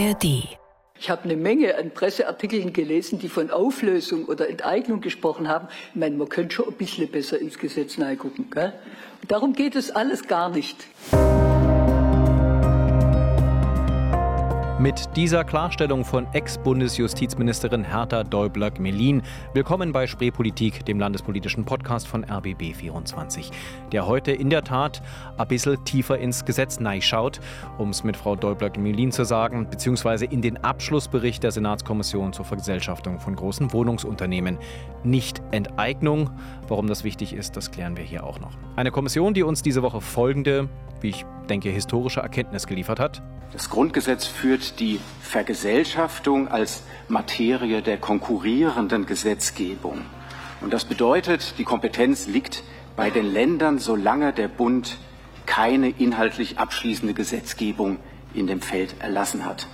ARD. Ich habe eine Menge an Presseartikeln gelesen, die von Auflösung oder Enteignung gesprochen haben. Ich meine, man könnte schon ein bisschen besser ins Gesetz reingucken. Darum geht es alles gar nicht. Mit dieser Klarstellung von Ex-Bundesjustizministerin Hertha Däubler-Gmelin. Willkommen bei Spreepolitik, dem landespolitischen Podcast von RBB24, der heute in der Tat ein bisschen tiefer ins Gesetz schaut, um es mit Frau Däubler-Gmelin zu sagen, beziehungsweise in den Abschlussbericht der Senatskommission zur Vergesellschaftung von großen Wohnungsunternehmen. Nicht Enteignung. Warum das wichtig ist, das klären wir hier auch noch. Eine Kommission, die uns diese Woche folgende, wie ich denke, historische Erkenntnis geliefert hat. Das Grundgesetz führt die Vergesellschaftung als Materie der konkurrierenden Gesetzgebung. Und das bedeutet, die Kompetenz liegt bei den Ländern, solange der Bund keine inhaltlich abschließende Gesetzgebung in dem Feld erlassen hat.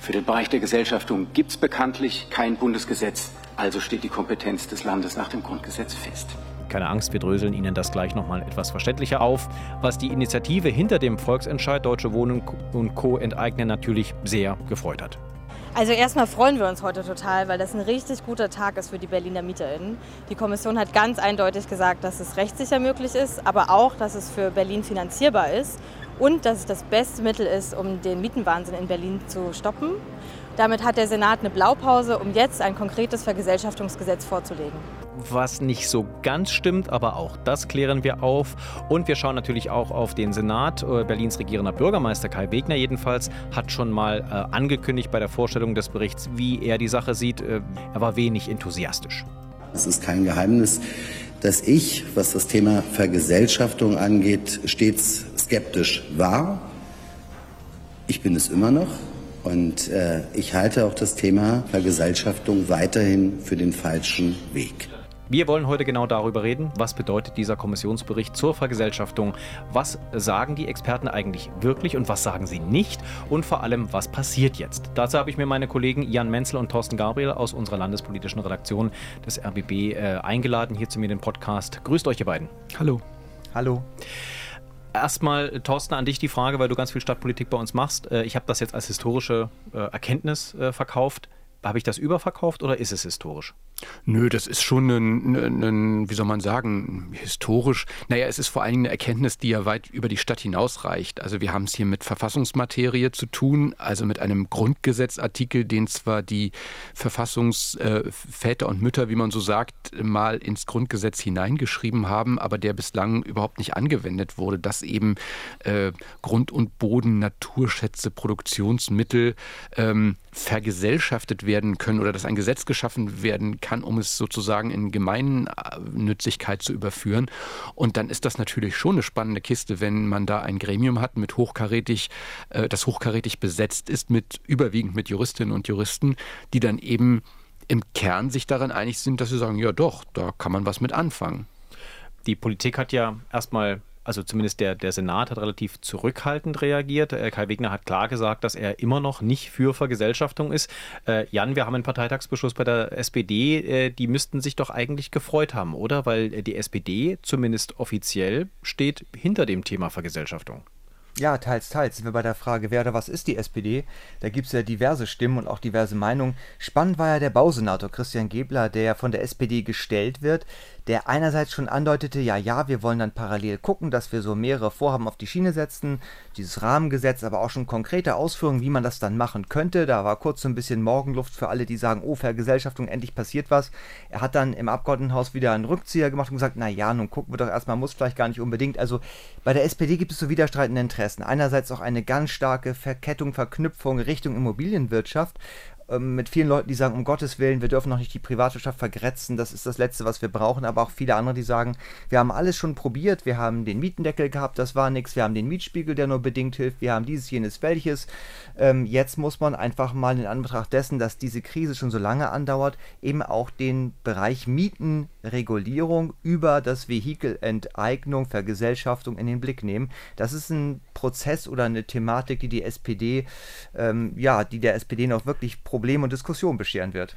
Für den Bereich der Gesellschaftung gibt es bekanntlich kein Bundesgesetz, also steht die Kompetenz des Landes nach dem Grundgesetz fest. Keine Angst, wir dröseln Ihnen das gleich nochmal etwas verständlicher auf, was die Initiative hinter dem Volksentscheid Deutsche Wohnen und Co. enteignen natürlich sehr gefreut hat. Also erstmal freuen wir uns heute total, weil das ein richtig guter Tag ist für die Berliner MieterInnen. Die Kommission hat ganz eindeutig gesagt, dass es rechtssicher möglich ist, aber auch, dass es für Berlin finanzierbar ist und dass es das beste Mittel ist, um den Mietenwahnsinn in Berlin zu stoppen. Damit hat der Senat eine Blaupause, um jetzt ein konkretes Vergesellschaftungsgesetz vorzulegen was nicht so ganz stimmt, aber auch das klären wir auf. Und wir schauen natürlich auch auf den Senat. Äh, Berlins regierender Bürgermeister Kai Wegner jedenfalls hat schon mal äh, angekündigt bei der Vorstellung des Berichts, wie er die Sache sieht. Äh, er war wenig enthusiastisch. Es ist kein Geheimnis, dass ich, was das Thema Vergesellschaftung angeht, stets skeptisch war. Ich bin es immer noch. Und äh, ich halte auch das Thema Vergesellschaftung weiterhin für den falschen Weg. Wir wollen heute genau darüber reden, was bedeutet dieser Kommissionsbericht zur Vergesellschaftung, was sagen die Experten eigentlich wirklich und was sagen sie nicht und vor allem, was passiert jetzt. Dazu habe ich mir meine Kollegen Jan Menzel und Thorsten Gabriel aus unserer landespolitischen Redaktion des RBB äh, eingeladen, hier zu mir in den Podcast. Grüßt euch ihr beiden. Hallo. Hallo. Erstmal, Thorsten, an dich die Frage, weil du ganz viel Stadtpolitik bei uns machst. Äh, ich habe das jetzt als historische äh, Erkenntnis äh, verkauft. Habe ich das überverkauft oder ist es historisch? Nö, das ist schon ein, ein, ein, wie soll man sagen, historisch. Naja, es ist vor allen Dingen eine Erkenntnis, die ja weit über die Stadt hinausreicht. Also wir haben es hier mit Verfassungsmaterie zu tun, also mit einem Grundgesetzartikel, den zwar die Verfassungsväter äh, und Mütter, wie man so sagt, mal ins Grundgesetz hineingeschrieben haben, aber der bislang überhaupt nicht angewendet wurde, dass eben äh, Grund und Boden, Naturschätze, Produktionsmittel ähm, vergesellschaftet werden können oder dass ein Gesetz geschaffen werden kann, um es sozusagen in Gemeinnützigkeit zu überführen. Und dann ist das natürlich schon eine spannende Kiste, wenn man da ein Gremium hat, mit hochkarätig, äh, das hochkarätig besetzt ist, mit überwiegend mit Juristinnen und Juristen, die dann eben im Kern sich daran einig sind, dass sie sagen, ja doch, da kann man was mit anfangen. Die Politik hat ja erstmal also zumindest der, der Senat hat relativ zurückhaltend reagiert. Äh, Kai Wegner hat klar gesagt, dass er immer noch nicht für Vergesellschaftung ist. Äh, Jan, wir haben einen Parteitagsbeschluss bei der SPD. Äh, die müssten sich doch eigentlich gefreut haben, oder? Weil die SPD zumindest offiziell steht hinter dem Thema Vergesellschaftung. Ja, teils, teils. Sind wir bei der Frage, wer oder was ist die SPD? Da gibt es ja diverse Stimmen und auch diverse Meinungen. Spannend war ja der Bausenator Christian Gebler, der von der SPD gestellt wird der einerseits schon andeutete, ja, ja, wir wollen dann parallel gucken, dass wir so mehrere Vorhaben auf die Schiene setzen, dieses Rahmengesetz, aber auch schon konkrete Ausführungen, wie man das dann machen könnte. Da war kurz so ein bisschen Morgenluft für alle, die sagen, oh, Vergesellschaftung, endlich passiert was. Er hat dann im Abgeordnetenhaus wieder einen Rückzieher gemacht und gesagt, na ja, nun gucken wir doch erstmal, muss vielleicht gar nicht unbedingt. Also bei der SPD gibt es so widerstreitende Interessen. Einerseits auch eine ganz starke Verkettung, Verknüpfung Richtung Immobilienwirtschaft ähm, mit vielen Leuten, die sagen, um Gottes Willen, wir dürfen noch nicht die Privatwirtschaft vergrätzen, das ist das Letzte, was wir brauchen, aber auch viele andere, die sagen, wir haben alles schon probiert, wir haben den Mietendeckel gehabt, das war nichts, wir haben den Mietspiegel, der nur bedingt hilft, wir haben dieses, jenes, welches. Ähm, jetzt muss man einfach mal in Anbetracht dessen, dass diese Krise schon so lange andauert, eben auch den Bereich Mietenregulierung über das Vehikel Enteignung, Vergesellschaftung in den Blick nehmen. Das ist ein Prozess oder eine Thematik, die die SPD, ähm, ja, die der SPD noch wirklich Probleme und Diskussionen bescheren wird.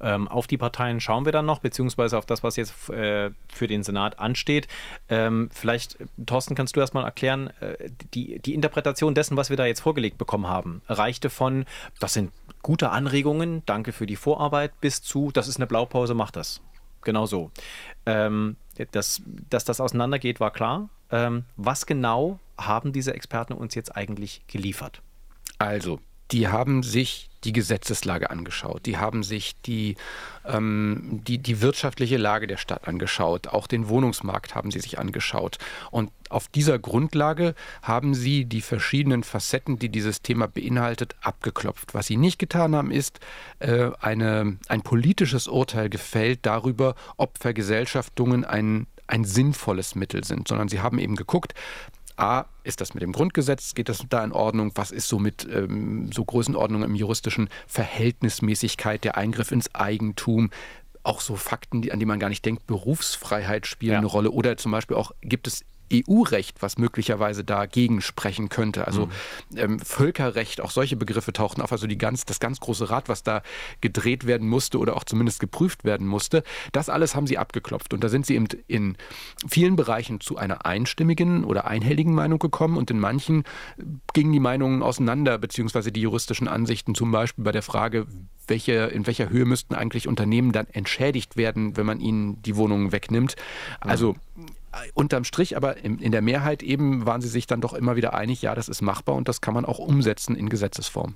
Ähm, auf die Parteien schauen wir dann noch, beziehungsweise auf das, was jetzt äh, für den Senat ansteht. Ähm, vielleicht, Thorsten, kannst du erst mal erklären, äh, die, die Interpretation dessen, was wir da jetzt vorgelegt bekommen haben, reichte von, das sind gute Anregungen, danke für die Vorarbeit, bis zu, das ist eine Blaupause, macht das. Genau so. Ähm, dass, dass das auseinandergeht, war klar. Ähm, was genau haben diese Experten uns jetzt eigentlich geliefert? Also, die haben sich die Gesetzeslage angeschaut, die haben sich die, ähm, die, die wirtschaftliche Lage der Stadt angeschaut, auch den Wohnungsmarkt haben sie sich angeschaut. Und auf dieser Grundlage haben sie die verschiedenen Facetten, die dieses Thema beinhaltet, abgeklopft. Was sie nicht getan haben, ist äh, eine, ein politisches Urteil gefällt darüber, ob Vergesellschaftungen ein, ein sinnvolles Mittel sind, sondern sie haben eben geguckt, A, ist das mit dem Grundgesetz, geht das da in Ordnung? Was ist so mit ähm, so Größenordnung im juristischen Verhältnismäßigkeit, der Eingriff ins Eigentum? Auch so Fakten, die, an die man gar nicht denkt, Berufsfreiheit spielen ja. eine Rolle. Oder zum Beispiel auch, gibt es EU-Recht, was möglicherweise dagegen sprechen könnte. Also mhm. ähm, Völkerrecht, auch solche Begriffe tauchten auf. Also die ganz, das ganz große Rad, was da gedreht werden musste oder auch zumindest geprüft werden musste, das alles haben sie abgeklopft. Und da sind sie eben in vielen Bereichen zu einer einstimmigen oder einhelligen Meinung gekommen und in manchen gingen die Meinungen auseinander, beziehungsweise die juristischen Ansichten, zum Beispiel bei der Frage, welche, in welcher Höhe müssten eigentlich Unternehmen dann entschädigt werden, wenn man ihnen die Wohnungen wegnimmt. Also unterm Strich, aber in, in der Mehrheit eben waren sie sich dann doch immer wieder einig, ja, das ist machbar und das kann man auch umsetzen in Gesetzesform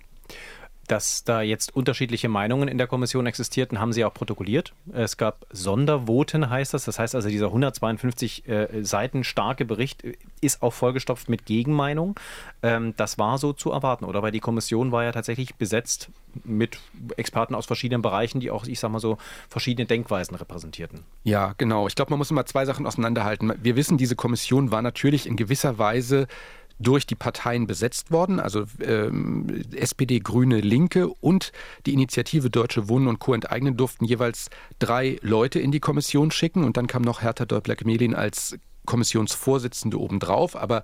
dass da jetzt unterschiedliche Meinungen in der Kommission existierten, haben sie auch protokolliert. Es gab Sondervoten, heißt das. Das heißt also, dieser 152 äh, Seiten starke Bericht ist auch vollgestopft mit Gegenmeinung. Ähm, das war so zu erwarten, oder? Weil die Kommission war ja tatsächlich besetzt mit Experten aus verschiedenen Bereichen, die auch, ich sag mal so, verschiedene Denkweisen repräsentierten. Ja, genau. Ich glaube, man muss immer zwei Sachen auseinanderhalten. Wir wissen, diese Kommission war natürlich in gewisser Weise durch die Parteien besetzt worden, also ähm, SPD, Grüne, Linke und die Initiative Deutsche Wohnen und Co. enteignen durften jeweils drei Leute in die Kommission schicken und dann kam noch Hertha Däubler-Melin als Kommissionsvorsitzende obendrauf. Aber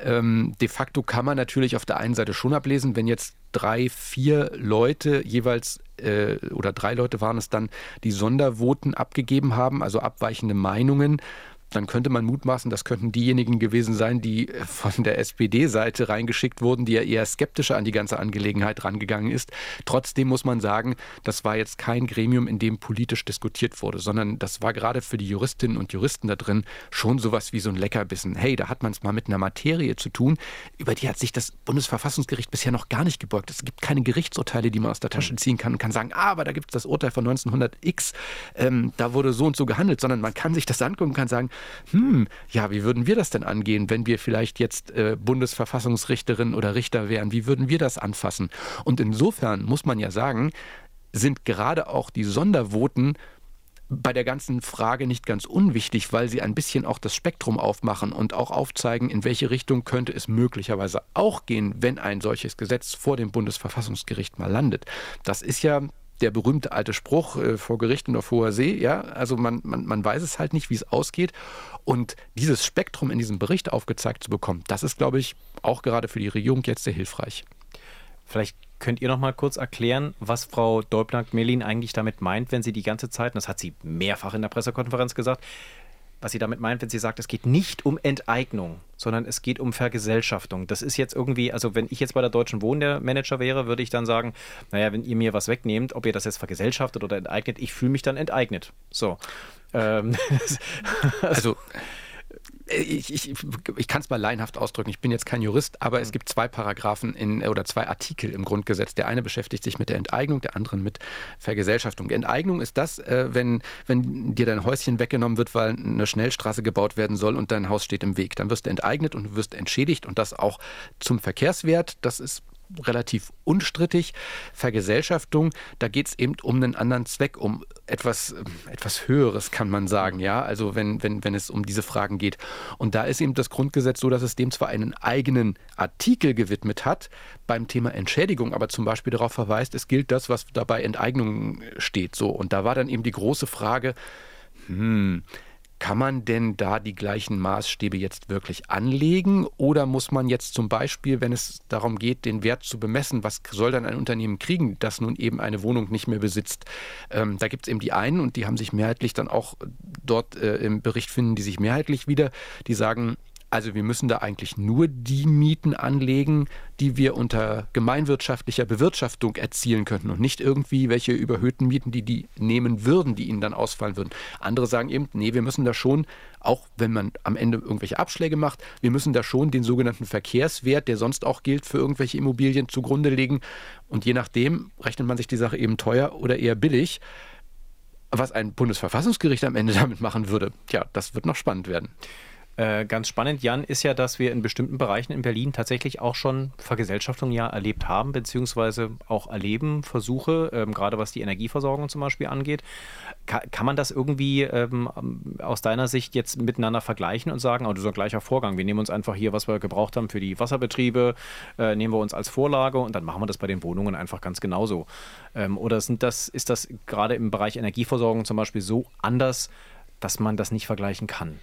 ähm, de facto kann man natürlich auf der einen Seite schon ablesen, wenn jetzt drei, vier Leute jeweils äh, oder drei Leute waren es dann, die Sondervoten abgegeben haben, also abweichende Meinungen, dann könnte man mutmaßen, das könnten diejenigen gewesen sein, die von der SPD-Seite reingeschickt wurden, die ja eher skeptischer an die ganze Angelegenheit rangegangen ist. Trotzdem muss man sagen, das war jetzt kein Gremium, in dem politisch diskutiert wurde, sondern das war gerade für die Juristinnen und Juristen da drin schon sowas wie so ein Leckerbissen. Hey, da hat man es mal mit einer Materie zu tun, über die hat sich das Bundesverfassungsgericht bisher noch gar nicht gebeugt. Es gibt keine Gerichtsurteile, die man aus der Tasche ziehen kann und kann sagen, ah, aber da gibt es das Urteil von 1900x, ähm, da wurde so und so gehandelt, sondern man kann sich das angucken und kann sagen, hm, ja, wie würden wir das denn angehen, wenn wir vielleicht jetzt äh, Bundesverfassungsrichterin oder Richter wären? Wie würden wir das anfassen? Und insofern muss man ja sagen, sind gerade auch die Sondervoten bei der ganzen Frage nicht ganz unwichtig, weil sie ein bisschen auch das Spektrum aufmachen und auch aufzeigen, in welche Richtung könnte es möglicherweise auch gehen, wenn ein solches Gesetz vor dem Bundesverfassungsgericht mal landet. Das ist ja der berühmte alte Spruch äh, vor Gericht und auf hoher See, ja, also man, man, man weiß es halt nicht, wie es ausgeht. Und dieses Spektrum in diesem Bericht aufgezeigt zu bekommen, das ist, glaube ich, auch gerade für die Regierung jetzt sehr hilfreich. Vielleicht könnt ihr noch mal kurz erklären, was Frau Deublank-Melin eigentlich damit meint, wenn sie die ganze Zeit, und das hat sie mehrfach in der Pressekonferenz gesagt, was sie damit meint, wenn sie sagt, es geht nicht um Enteignung, sondern es geht um Vergesellschaftung. Das ist jetzt irgendwie, also wenn ich jetzt bei der Deutschen Wohnen der Manager wäre, würde ich dann sagen, naja, wenn ihr mir was wegnehmt, ob ihr das jetzt vergesellschaftet oder enteignet, ich fühle mich dann enteignet. So. Ähm, also ich, ich, ich kann es mal laienhaft ausdrücken. Ich bin jetzt kein Jurist, aber es mhm. gibt zwei Paragraphen in, oder zwei Artikel im Grundgesetz. Der eine beschäftigt sich mit der Enteignung, der andere mit Vergesellschaftung. Enteignung ist das, äh, wenn, wenn dir dein Häuschen weggenommen wird, weil eine Schnellstraße gebaut werden soll und dein Haus steht im Weg. Dann wirst du enteignet und du wirst entschädigt und das auch zum Verkehrswert. Das ist relativ unstrittig. Vergesellschaftung, da geht es eben um einen anderen Zweck, um etwas, etwas Höheres, kann man sagen, ja. Also wenn, wenn, wenn es um diese Fragen geht. Und da ist eben das Grundgesetz so, dass es dem zwar einen eigenen Artikel gewidmet hat beim Thema Entschädigung, aber zum Beispiel darauf verweist, es gilt das, was dabei Enteignung steht. So. Und da war dann eben die große Frage, hm, Kann man denn da die gleichen Maßstäbe jetzt wirklich anlegen oder muss man jetzt zum Beispiel, wenn es darum geht, den Wert zu bemessen, was soll dann ein Unternehmen kriegen, das nun eben eine Wohnung nicht mehr besitzt? Ähm, da gibt es eben die einen und die haben sich mehrheitlich dann auch dort äh, im Bericht finden, die sich mehrheitlich wieder, die sagen, also wir müssen da eigentlich nur die Mieten anlegen, die wir unter gemeinwirtschaftlicher Bewirtschaftung erzielen könnten und nicht irgendwie welche überhöhten Mieten, die die nehmen würden, die ihnen dann ausfallen würden. Andere sagen eben, nee, wir müssen da schon, auch wenn man am Ende irgendwelche Abschläge macht, wir müssen da schon den sogenannten Verkehrswert, der sonst auch gilt für irgendwelche Immobilien, zugrunde legen. Und je nachdem rechnet man sich die Sache eben teuer oder eher billig. Was ein Bundesverfassungsgericht am Ende damit machen würde, tja, das wird noch spannend werden. Äh, ganz spannend, Jan, ist ja, dass wir in bestimmten Bereichen in Berlin tatsächlich auch schon Vergesellschaftung ja erlebt haben, beziehungsweise auch erleben, Versuche, ähm, gerade was die Energieversorgung zum Beispiel angeht. Ka kann man das irgendwie ähm, aus deiner Sicht jetzt miteinander vergleichen und sagen, oh, das ein gleicher Vorgang. Wir nehmen uns einfach hier, was wir gebraucht haben für die Wasserbetriebe, äh, nehmen wir uns als Vorlage und dann machen wir das bei den Wohnungen einfach ganz genauso. Ähm, oder sind das, ist das gerade im Bereich Energieversorgung zum Beispiel so anders, dass man das nicht vergleichen kann?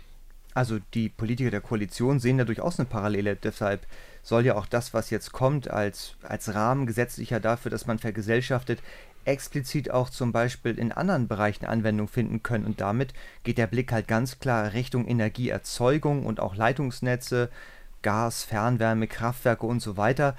Also die Politiker der Koalition sehen da durchaus eine Parallele. Deshalb soll ja auch das, was jetzt kommt, als, als Rahmen gesetzlicher dafür, dass man vergesellschaftet, explizit auch zum Beispiel in anderen Bereichen Anwendung finden können. Und damit geht der Blick halt ganz klar Richtung Energieerzeugung und auch Leitungsnetze, Gas, Fernwärme, Kraftwerke und so weiter.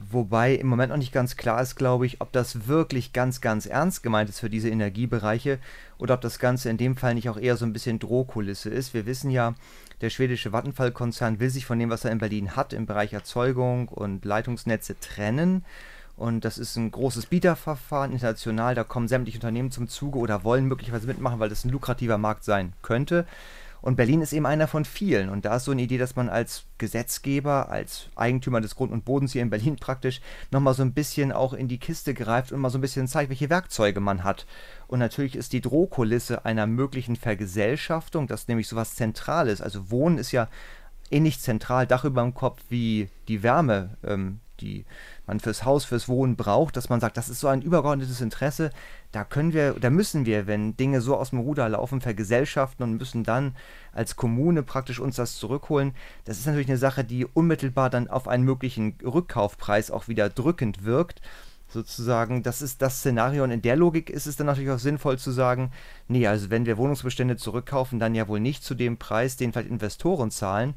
Wobei im Moment noch nicht ganz klar ist, glaube ich, ob das wirklich ganz, ganz ernst gemeint ist für diese Energiebereiche oder ob das Ganze in dem Fall nicht auch eher so ein bisschen Drohkulisse ist. Wir wissen ja, der schwedische Vattenfall-Konzern will sich von dem, was er in Berlin hat, im Bereich Erzeugung und Leitungsnetze trennen. Und das ist ein großes Bieterverfahren international. Da kommen sämtliche Unternehmen zum Zuge oder wollen möglicherweise mitmachen, weil das ein lukrativer Markt sein könnte. Und Berlin ist eben einer von vielen. Und da ist so eine Idee, dass man als Gesetzgeber, als Eigentümer des Grund und Bodens hier in Berlin praktisch nochmal so ein bisschen auch in die Kiste greift und mal so ein bisschen zeigt, welche Werkzeuge man hat. Und natürlich ist die Drohkulisse einer möglichen Vergesellschaftung, das nämlich so was Zentrales. Also Wohnen ist ja ähnlich zentral, Dach über dem Kopf wie die Wärme, ähm, die man fürs Haus, fürs Wohnen braucht, dass man sagt, das ist so ein übergeordnetes Interesse, da können wir, da müssen wir, wenn Dinge so aus dem Ruder laufen, vergesellschaften und müssen dann als Kommune praktisch uns das zurückholen. Das ist natürlich eine Sache, die unmittelbar dann auf einen möglichen Rückkaufpreis auch wieder drückend wirkt sozusagen, das ist das Szenario und in der Logik ist es dann natürlich auch sinnvoll zu sagen, nee, also wenn wir Wohnungsbestände zurückkaufen, dann ja wohl nicht zu dem Preis, den vielleicht Investoren zahlen,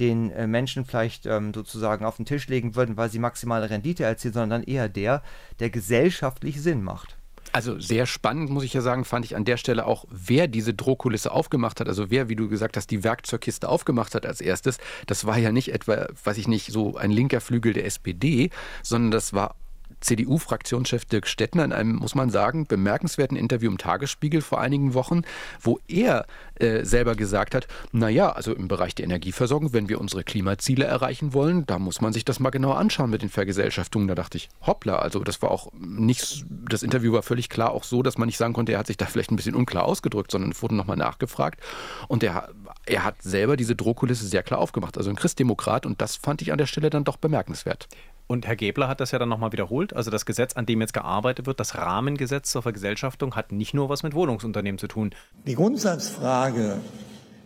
den äh, Menschen vielleicht ähm, sozusagen auf den Tisch legen würden, weil sie maximale Rendite erzielen, sondern dann eher der, der gesellschaftlich Sinn macht. Also sehr spannend, muss ich ja sagen, fand ich an der Stelle auch, wer diese Drohkulisse aufgemacht hat. Also wer, wie du gesagt hast, die Werkzeugkiste aufgemacht hat als erstes. Das war ja nicht etwa, weiß ich nicht, so ein linker Flügel der SPD, sondern das war CDU-Fraktionschef Dirk Stettner in einem, muss man sagen, bemerkenswerten Interview im Tagesspiegel vor einigen Wochen, wo er äh, selber gesagt hat, naja, also im Bereich der Energieversorgung, wenn wir unsere Klimaziele erreichen wollen, da muss man sich das mal genau anschauen mit den Vergesellschaftungen. Da dachte ich, hoppla, also das war auch nicht, das Interview war völlig klar auch so, dass man nicht sagen konnte, er hat sich da vielleicht ein bisschen unklar ausgedrückt, sondern es wurde nochmal nachgefragt und er, er hat selber diese Drohkulisse sehr klar aufgemacht, also ein Christdemokrat und das fand ich an der Stelle dann doch bemerkenswert. Und Herr Gebler hat das ja dann nochmal wiederholt. Also das Gesetz, an dem jetzt gearbeitet wird, das Rahmengesetz zur Vergesellschaftung, hat nicht nur was mit Wohnungsunternehmen zu tun. Die Grundsatzfrage,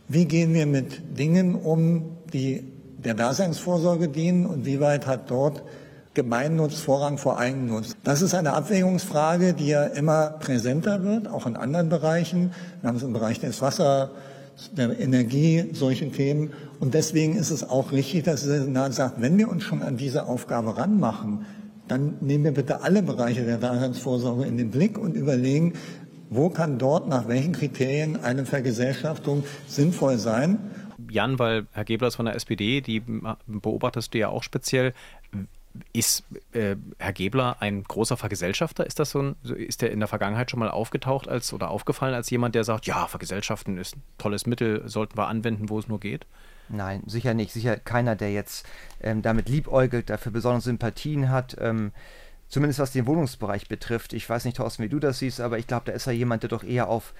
wie gehen wir mit Dingen um, die der Daseinsvorsorge dienen und wie weit hat dort Gemeinnutz Vorrang vor Eigennutz. Das ist eine Abwägungsfrage, die ja immer präsenter wird, auch in anderen Bereichen. Wir haben es im Bereich des Wasser, der Energie, solche Themen. Und deswegen ist es auch richtig, dass der Senat sagt, wenn wir uns schon an diese Aufgabe ranmachen, dann nehmen wir bitte alle Bereiche der Daseinsvorsorge in den Blick und überlegen, wo kann dort nach welchen Kriterien eine Vergesellschaftung sinnvoll sein. Jan, weil Herr Gebler ist von der SPD, die beobachtest du ja auch speziell. Ist äh, Herr Gebler ein großer Vergesellschafter? Ist das so ein, ist der in der Vergangenheit schon mal aufgetaucht als oder aufgefallen als jemand, der sagt, ja, Vergesellschaften ist ein tolles Mittel, sollten wir anwenden, wo es nur geht? Nein, sicher nicht. Sicher keiner, der jetzt ähm, damit liebäugelt, dafür besondere Sympathien hat. Ähm, zumindest was den Wohnungsbereich betrifft. Ich weiß nicht, Thorsten, wie du das siehst, aber ich glaube, da ist er jemand, der doch eher auf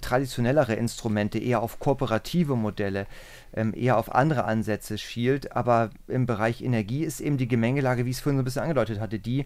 traditionellere Instrumente, eher auf kooperative Modelle, ähm, eher auf andere Ansätze schielt. Aber im Bereich Energie ist eben die Gemengelage, wie ich es vorhin so ein bisschen angedeutet hatte, die,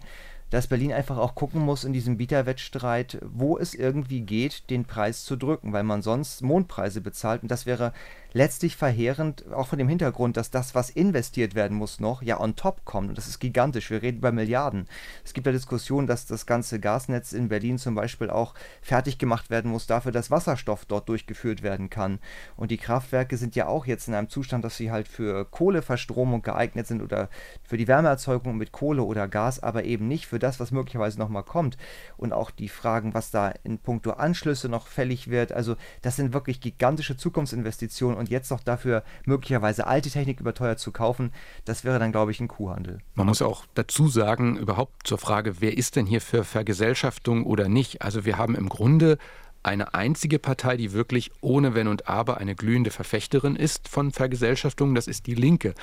dass Berlin einfach auch gucken muss in diesem Bieterwettstreit, wo es irgendwie geht, den Preis zu drücken, weil man sonst Mondpreise bezahlt. Und das wäre letztlich verheerend, auch von dem Hintergrund, dass das, was investiert werden muss, noch ja on top kommt. Und das ist gigantisch. Wir reden über Milliarden. Es gibt ja Diskussionen, dass das ganze Gasnetz in Berlin zum Beispiel auch fertig gemacht werden muss dafür, dass Wasserstoff dort durchgeführt werden kann. Und die Kraftwerke sind ja auch jetzt in einem Zustand, dass sie halt für Kohleverstromung geeignet sind oder für die Wärmeerzeugung mit Kohle oder Gas, aber eben nicht für das, was möglicherweise nochmal kommt. Und auch die Fragen, was da in puncto Anschlüsse noch fällig wird. Also das sind wirklich gigantische Zukunftsinvestitionen und jetzt noch dafür möglicherweise alte Technik überteuert zu kaufen, das wäre dann, glaube ich, ein Kuhhandel. Man muss auch dazu sagen, überhaupt zur Frage, wer ist denn hier für Vergesellschaftung oder nicht? Also wir haben im Grunde eine einzige Partei, die wirklich ohne Wenn und Aber eine glühende Verfechterin ist von Vergesellschaftung, das ist die Linke.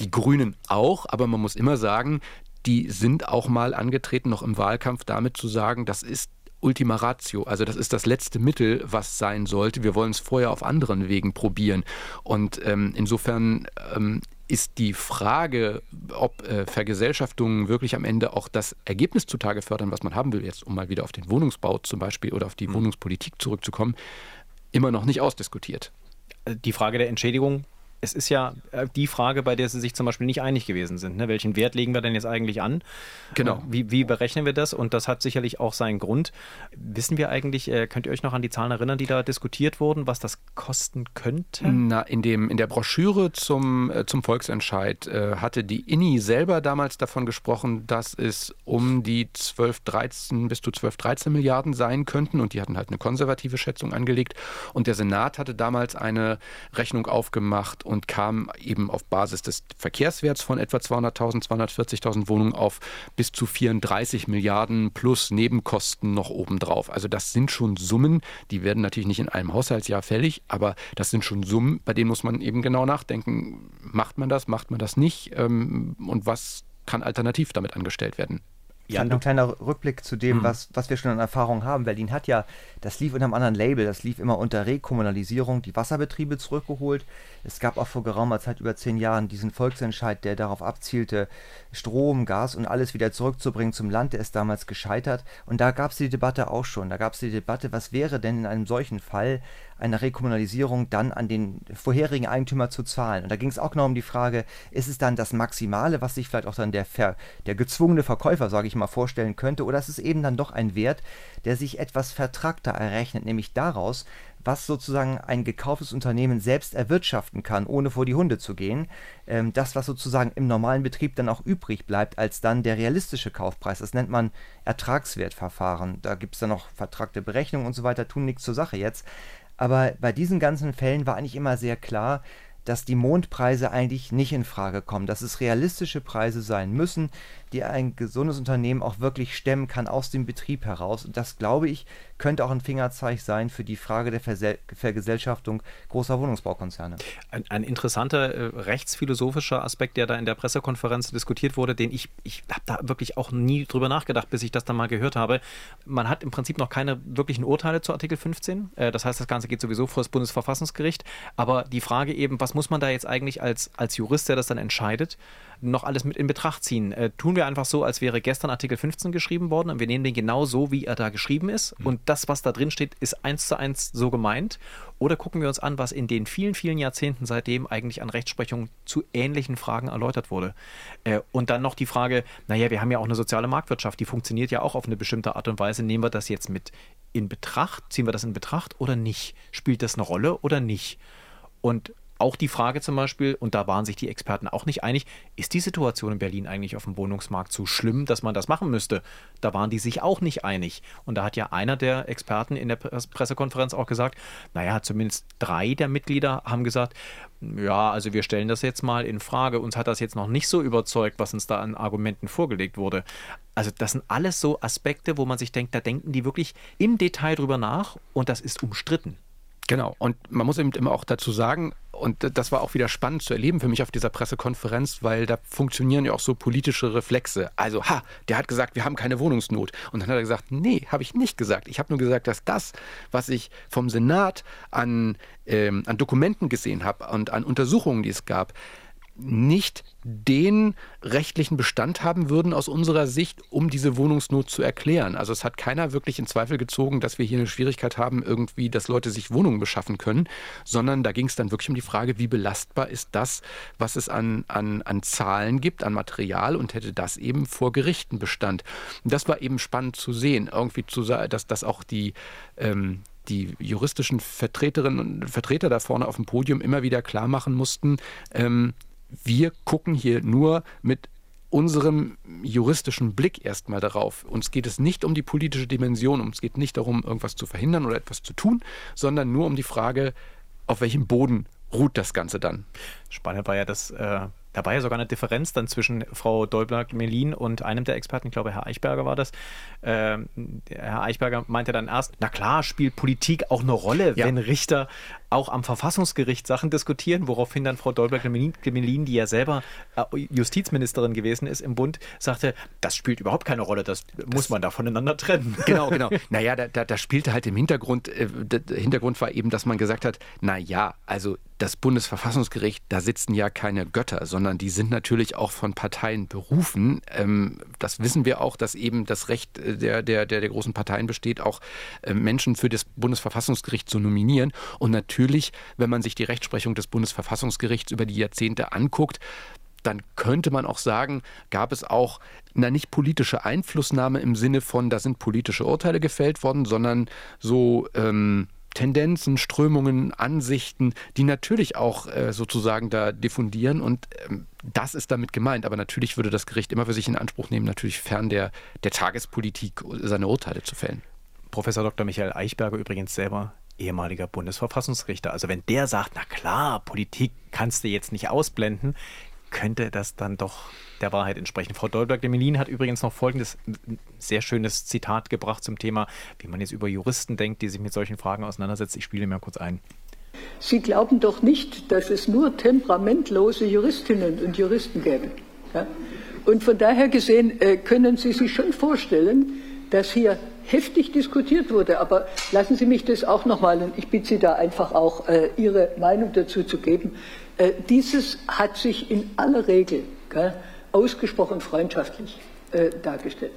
Die Grünen auch, aber man muss immer sagen, die sind auch mal angetreten, noch im Wahlkampf damit zu sagen, das ist Ultima Ratio. Also das ist das letzte Mittel, was sein sollte. Wir wollen es vorher auf anderen Wegen probieren. Und ähm, insofern ähm, ist die Frage, ob äh, Vergesellschaftungen wirklich am Ende auch das Ergebnis zutage fördern, was man haben will, jetzt um mal wieder auf den Wohnungsbau zum Beispiel oder auf die mhm. Wohnungspolitik zurückzukommen, immer noch nicht ausdiskutiert. Die Frage der Entschädigung es ist ja äh, die Frage, bei der Sie sich zum Beispiel nicht einig gewesen sind. Ne? Welchen Wert legen wir denn jetzt eigentlich an? Genau. Wie, wie, berechnen wir das? Und das hat sicherlich auch seinen Grund. Wissen wir eigentlich, äh, könnt ihr euch noch an die Zahlen erinnern, die da diskutiert wurden, was das kosten könnte? Na, in, dem, in der Broschüre zum, äh, zum Volksentscheid äh, hatte die INI selber damals davon gesprochen, dass es um die 12, 13 bis zu 12, 13 Milliarden sein könnten. Und die hatten halt eine konservative Schätzung angelegt. Und der Senat hatte damals eine Rechnung aufgemacht und kam eben auf Basis des Verkehrswerts von etwa 200.000, 240.000 Wohnungen auf bis zu 34 Milliarden plus Nebenkosten noch obendrauf. Also das sind schon Summen, die werden natürlich nicht in einem Haushaltsjahr fällig, aber das sind schon Summen, bei denen muss man eben genau nachdenken, macht man das, macht man das nicht ähm, und was kann alternativ damit angestellt werden. Ja, ein kleiner Rückblick zu dem, mhm. was, was wir schon an Erfahrung haben. Berlin hat ja, das lief unter einem anderen Label, das lief immer unter Rekommunalisierung, die Wasserbetriebe zurückgeholt. Es gab auch vor geraumer Zeit, über zehn Jahren, diesen Volksentscheid, der darauf abzielte, Strom, Gas und alles wieder zurückzubringen zum Land. Der ist damals gescheitert. Und da gab es die Debatte auch schon. Da gab es die Debatte, was wäre denn in einem solchen Fall einer Rekommunalisierung dann an den vorherigen Eigentümer zu zahlen. Und da ging es auch genau um die Frage, ist es dann das Maximale, was sich vielleicht auch dann der, Ver, der gezwungene Verkäufer, sage ich mal, vorstellen könnte, oder ist es eben dann doch ein Wert, der sich etwas vertragter errechnet, nämlich daraus, was sozusagen ein gekauftes Unternehmen selbst erwirtschaften kann, ohne vor die Hunde zu gehen. Ähm, das, was sozusagen im normalen Betrieb dann auch übrig bleibt, als dann der realistische Kaufpreis. Das nennt man Ertragswertverfahren. Da gibt es dann noch vertragte Berechnungen und so weiter, tun nichts zur Sache jetzt. Aber bei diesen ganzen Fällen war eigentlich immer sehr klar, dass die Mondpreise eigentlich nicht in Frage kommen, dass es realistische Preise sein müssen, die ein gesundes Unternehmen auch wirklich stemmen kann aus dem Betrieb heraus. Und das, glaube ich, könnte auch ein Fingerzeig sein für die Frage der Versel Vergesellschaftung großer Wohnungsbaukonzerne. Ein, ein interessanter äh, rechtsphilosophischer Aspekt, der da in der Pressekonferenz diskutiert wurde, den ich, ich habe da wirklich auch nie drüber nachgedacht, bis ich das dann mal gehört habe. Man hat im Prinzip noch keine wirklichen Urteile zu Artikel 15. Äh, das heißt, das Ganze geht sowieso vor das Bundesverfassungsgericht. Aber die Frage eben, was muss man da jetzt eigentlich als, als Jurist, der das dann entscheidet, noch alles mit in Betracht ziehen. Äh, tun wir einfach so, als wäre gestern Artikel 15 geschrieben worden und wir nehmen den genau so, wie er da geschrieben ist mhm. und das, was da drin steht, ist eins zu eins so gemeint. Oder gucken wir uns an, was in den vielen, vielen Jahrzehnten seitdem eigentlich an Rechtsprechung zu ähnlichen Fragen erläutert wurde. Äh, und dann noch die Frage, naja, wir haben ja auch eine soziale Marktwirtschaft, die funktioniert ja auch auf eine bestimmte Art und Weise. Nehmen wir das jetzt mit in Betracht? Ziehen wir das in Betracht oder nicht? Spielt das eine Rolle oder nicht? Und auch die Frage zum Beispiel, und da waren sich die Experten auch nicht einig, ist die Situation in Berlin eigentlich auf dem Wohnungsmarkt so schlimm, dass man das machen müsste? Da waren die sich auch nicht einig. Und da hat ja einer der Experten in der Pressekonferenz auch gesagt, naja, zumindest drei der Mitglieder haben gesagt, ja, also wir stellen das jetzt mal in Frage. Uns hat das jetzt noch nicht so überzeugt, was uns da an Argumenten vorgelegt wurde. Also das sind alles so Aspekte, wo man sich denkt, da denken die wirklich im Detail drüber nach und das ist umstritten. Genau. Und man muss eben immer auch dazu sagen, und das war auch wieder spannend zu erleben für mich auf dieser Pressekonferenz, weil da funktionieren ja auch so politische Reflexe. Also, ha, der hat gesagt, wir haben keine Wohnungsnot. Und dann hat er gesagt, nee, habe ich nicht gesagt. Ich habe nur gesagt, dass das, was ich vom Senat an, ähm, an Dokumenten gesehen habe und an Untersuchungen, die es gab, nicht den rechtlichen Bestand haben würden aus unserer Sicht, um diese Wohnungsnot zu erklären. Also es hat keiner wirklich in Zweifel gezogen, dass wir hier eine Schwierigkeit haben, irgendwie, dass Leute sich Wohnungen beschaffen können, sondern da ging es dann wirklich um die Frage, wie belastbar ist das, was es an, an, an Zahlen gibt, an Material und hätte das eben vor Gerichten Bestand. Und das war eben spannend zu sehen, irgendwie zu dass, dass auch die ähm, die juristischen Vertreterinnen und Vertreter da vorne auf dem Podium immer wieder klar machen mussten, ähm, wir gucken hier nur mit unserem juristischen Blick erstmal darauf. Uns geht es nicht um die politische Dimension, uns geht nicht darum, irgendwas zu verhindern oder etwas zu tun, sondern nur um die Frage, auf welchem Boden ruht das Ganze dann. Spannend war ja, dass äh, da war ja sogar eine Differenz dann zwischen Frau Dolberg-Melin und einem der Experten, ich glaube Herr Eichberger war das. Ähm, Herr Eichberger meinte dann erst, na klar, spielt Politik auch eine Rolle, ja. wenn Richter auch am Verfassungsgericht Sachen diskutieren, woraufhin dann Frau Dolberg-Melin, die ja selber äh, Justizministerin gewesen ist im Bund, sagte, das spielt überhaupt keine Rolle, das, das muss man da voneinander trennen. Genau, genau. naja, da, da, da spielte halt im Hintergrund, äh, der Hintergrund war eben, dass man gesagt hat, na ja, also das Bundesverfassungsgericht, da sitzen ja keine Götter, sondern die sind natürlich auch von Parteien berufen. Ähm, das wissen wir auch, dass eben das Recht äh, der, der, der, der großen Parteien besteht, auch äh, Menschen für das Bundesverfassungsgericht zu nominieren. Und natürlich, wenn man sich die Rechtsprechung des Bundesverfassungsgerichts über die Jahrzehnte anguckt, dann könnte man auch sagen, gab es auch na nicht politische Einflussnahme im Sinne von, da sind politische Urteile gefällt worden, sondern so ähm, Tendenzen, Strömungen, Ansichten, die natürlich auch äh, sozusagen da diffundieren und ähm, das ist damit gemeint. Aber natürlich würde das Gericht immer für sich in Anspruch nehmen, natürlich fern der, der Tagespolitik seine Urteile zu fällen. Professor Dr. Michael Eichberger übrigens selber ehemaliger Bundesverfassungsrichter. Also wenn der sagt, na klar, Politik kannst du jetzt nicht ausblenden, könnte das dann doch der Wahrheit entsprechen. Frau Dolberg-Demelin hat übrigens noch folgendes sehr schönes Zitat gebracht zum Thema, wie man jetzt über Juristen denkt, die sich mit solchen Fragen auseinandersetzen. Ich spiele mir kurz ein. Sie glauben doch nicht, dass es nur temperamentlose Juristinnen und Juristen gäbe. Ja? Und von daher gesehen äh, können Sie sich schon vorstellen, dass hier heftig diskutiert wurde. Aber lassen Sie mich das auch nochmal, und ich bitte Sie da einfach auch äh, Ihre Meinung dazu zu geben. Äh, dieses hat sich in aller Regel gell, ausgesprochen freundschaftlich äh, dargestellt.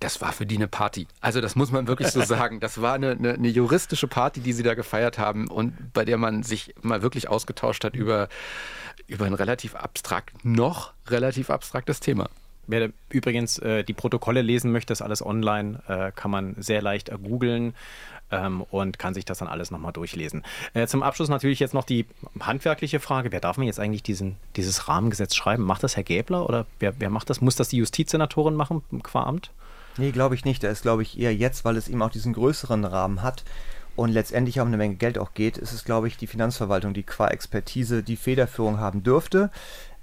Das war für die eine Party. Also das muss man wirklich so sagen. Das war eine, eine, eine, juristische Party, die sie da gefeiert haben und bei der man sich mal wirklich ausgetauscht hat über, über ein relativ abstrakt, noch relativ abstraktes Thema. Wer übrigens äh, die Protokolle lesen möchte, ist alles online, äh, kann man sehr leicht ergoogeln ähm, und kann sich das dann alles nochmal durchlesen. Äh, zum Abschluss natürlich jetzt noch die handwerkliche Frage. Wer darf man jetzt eigentlich diesen, dieses Rahmengesetz schreiben? Macht das Herr Gäbler oder wer, wer macht das? Muss das die Justizsenatorin machen qua Amt? Nee, glaube ich nicht. Da ist, glaube ich, eher jetzt, weil es eben auch diesen größeren Rahmen hat und letztendlich auch eine Menge Geld auch geht, ist es, glaube ich, die Finanzverwaltung, die qua Expertise die Federführung haben dürfte.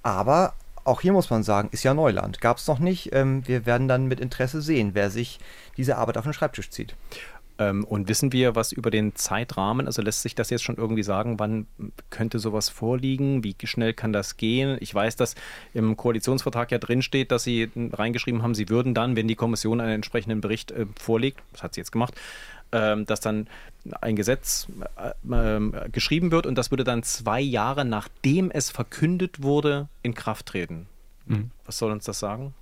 Aber auch hier muss man sagen, ist ja Neuland. Gab es noch nicht. Ähm, wir werden dann mit Interesse sehen, wer sich diese Arbeit auf den Schreibtisch zieht. Ähm, und wissen wir was über den Zeitrahmen? Also lässt sich das jetzt schon irgendwie sagen, wann könnte sowas vorliegen? Wie schnell kann das gehen? Ich weiß, dass im Koalitionsvertrag ja drinsteht, dass Sie reingeschrieben haben, Sie würden dann, wenn die Kommission einen entsprechenden Bericht äh, vorlegt, das hat sie jetzt gemacht, ähm, dass dann ein Gesetz äh, äh, geschrieben wird und das würde dann zwei Jahre nachdem es verkündet wurde in Kraft treten. Mhm. Was soll uns das sagen?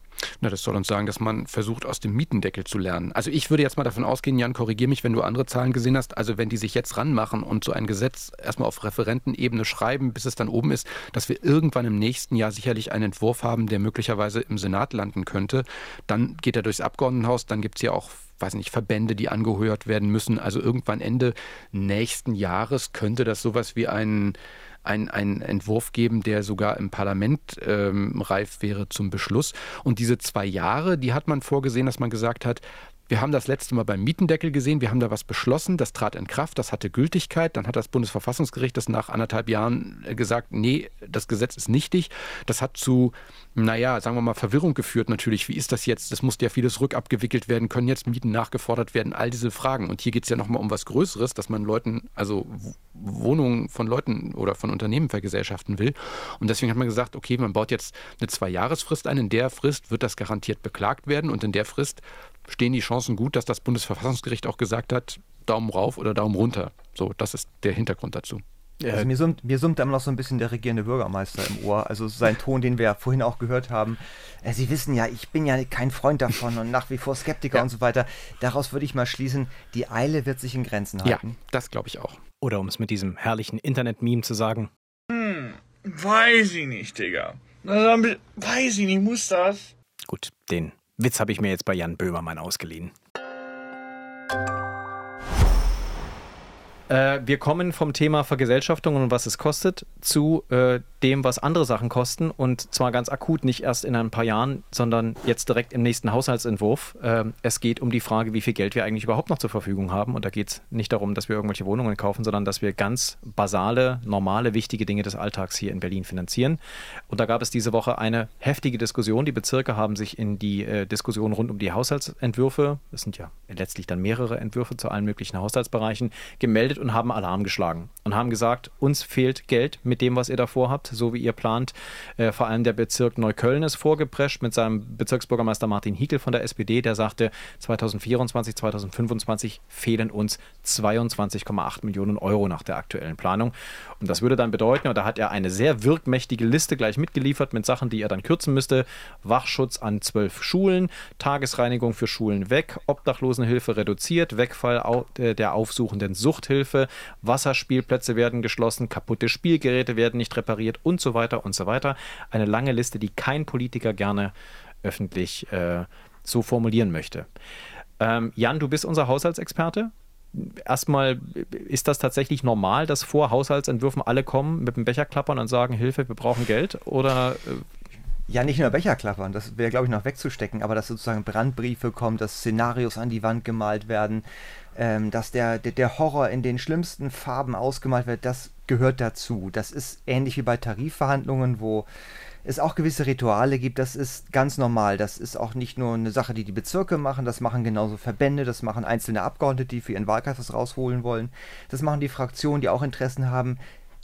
Na, das soll uns sagen, dass man versucht, aus dem Mietendeckel zu lernen. Also ich würde jetzt mal davon ausgehen, Jan, korrigier mich, wenn du andere Zahlen gesehen hast. Also wenn die sich jetzt ranmachen und so ein Gesetz erstmal auf Referentenebene schreiben, bis es dann oben ist, dass wir irgendwann im nächsten Jahr sicherlich einen Entwurf haben, der möglicherweise im Senat landen könnte. Dann geht er durchs Abgeordnetenhaus, dann gibt es ja auch weiß nicht, Verbände, die angehört werden müssen. Also irgendwann Ende nächsten Jahres könnte das sowas wie ein einen Entwurf geben, der sogar im Parlament ähm, reif wäre zum Beschluss. Und diese zwei Jahre, die hat man vorgesehen, dass man gesagt hat, wir haben das letzte Mal beim Mietendeckel gesehen, wir haben da was beschlossen, das trat in Kraft, das hatte Gültigkeit. Dann hat das Bundesverfassungsgericht das nach anderthalb Jahren äh, gesagt, nee, das Gesetz ist nichtig. Das hat zu, naja, sagen wir mal, Verwirrung geführt natürlich. Wie ist das jetzt? Das musste ja vieles rückabgewickelt werden, können jetzt Mieten nachgefordert werden, all diese Fragen. Und hier geht es ja nochmal um was Größeres, dass man Leuten, also Wohnungen von Leuten oder von Unternehmen vergesellschaften will. Und deswegen hat man gesagt, okay, man baut jetzt eine Zwei-Jahres-Frist ein. In der Frist wird das garantiert beklagt werden und in der Frist stehen die Chancen gut, dass das Bundesverfassungsgericht auch gesagt hat, Daumen rauf oder Daumen runter. So, das ist der Hintergrund dazu. Also mir summt, mir summt immer noch so ein bisschen der regierende Bürgermeister im Ohr. Also sein Ton, den wir ja vorhin auch gehört haben. Sie wissen ja, ich bin ja kein Freund davon und nach wie vor Skeptiker ja. und so weiter. Daraus würde ich mal schließen, die Eile wird sich in Grenzen halten. Ja, das glaube ich auch. Oder um es mit diesem herrlichen Internet-Meme zu sagen. Hm, weiß ich nicht, Digga. Weiß ich nicht, muss das? Gut, den Witz habe ich mir jetzt bei Jan Böhmermann ausgeliehen. Äh, wir kommen vom Thema Vergesellschaftung und was es kostet zu äh, dem, was andere Sachen kosten. Und zwar ganz akut, nicht erst in ein paar Jahren, sondern jetzt direkt im nächsten Haushaltsentwurf. Äh, es geht um die Frage, wie viel Geld wir eigentlich überhaupt noch zur Verfügung haben. Und da geht es nicht darum, dass wir irgendwelche Wohnungen kaufen, sondern dass wir ganz basale, normale, wichtige Dinge des Alltags hier in Berlin finanzieren. Und da gab es diese Woche eine heftige Diskussion. Die Bezirke haben sich in die äh, Diskussion rund um die Haushaltsentwürfe, das sind ja letztlich dann mehrere Entwürfe zu allen möglichen Haushaltsbereichen, gemeldet und haben Alarm geschlagen und haben gesagt, uns fehlt Geld mit dem, was ihr davor habt so wie ihr plant. Äh, vor allem der Bezirk Neukölln ist vorgeprescht mit seinem Bezirksbürgermeister Martin Hickel von der SPD, der sagte, 2024, 2025 fehlen uns 22,8 Millionen Euro nach der aktuellen Planung. Und das würde dann bedeuten, und da hat er eine sehr wirkmächtige Liste gleich mitgeliefert mit Sachen, die er dann kürzen müsste. Wachschutz an zwölf Schulen, Tagesreinigung für Schulen weg, Obdachlosenhilfe reduziert, Wegfall äh, der aufsuchenden Suchthilfe, Wasserspielplätze werden geschlossen, kaputte Spielgeräte werden nicht repariert und so weiter und so weiter. Eine lange Liste, die kein Politiker gerne öffentlich äh, so formulieren möchte. Ähm, Jan, du bist unser Haushaltsexperte erstmal, ist das tatsächlich normal, dass vor Haushaltsentwürfen alle kommen mit dem Becher klappern und sagen, Hilfe, wir brauchen Geld? Oder äh, ja, nicht nur Becher klappern, das wäre, glaube ich, noch wegzustecken, aber dass sozusagen Brandbriefe kommen, dass Szenarios an die Wand gemalt werden, ähm, dass der, der, der, Horror in den schlimmsten Farben ausgemalt wird, das gehört dazu. Das ist ähnlich wie bei Tarifverhandlungen, wo es auch gewisse Rituale gibt, das ist ganz normal. Das ist auch nicht nur eine Sache, die die Bezirke machen, das machen genauso Verbände, das machen einzelne Abgeordnete, die für ihren Wahlkreis was rausholen wollen. Das machen die Fraktionen, die auch Interessen haben.